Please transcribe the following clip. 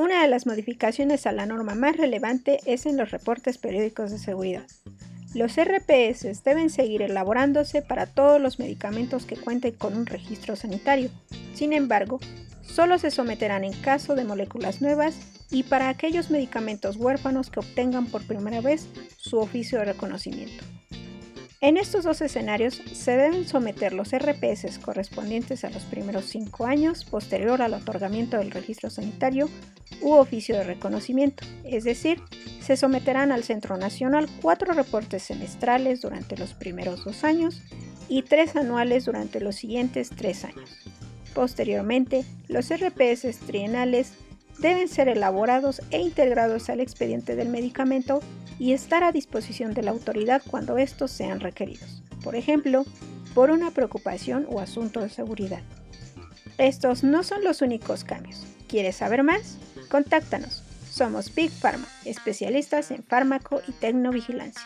Una de las modificaciones a la norma más relevante es en los reportes periódicos de seguridad. Los RPS deben seguir elaborándose para todos los medicamentos que cuenten con un registro sanitario. Sin embargo, solo se someterán en caso de moléculas nuevas y para aquellos medicamentos huérfanos que obtengan por primera vez su oficio de reconocimiento. En estos dos escenarios se deben someter los RPS correspondientes a los primeros cinco años posterior al otorgamiento del registro sanitario u oficio de reconocimiento, es decir, se someterán al Centro Nacional cuatro reportes semestrales durante los primeros dos años y tres anuales durante los siguientes tres años. Posteriormente, los RPS trienales deben ser elaborados e integrados al expediente del medicamento y estar a disposición de la autoridad cuando estos sean requeridos, por ejemplo, por una preocupación o asunto de seguridad. Estos no son los únicos cambios. ¿Quieres saber más? Contáctanos. Somos Big Pharma, especialistas en fármaco y tecnovigilancia.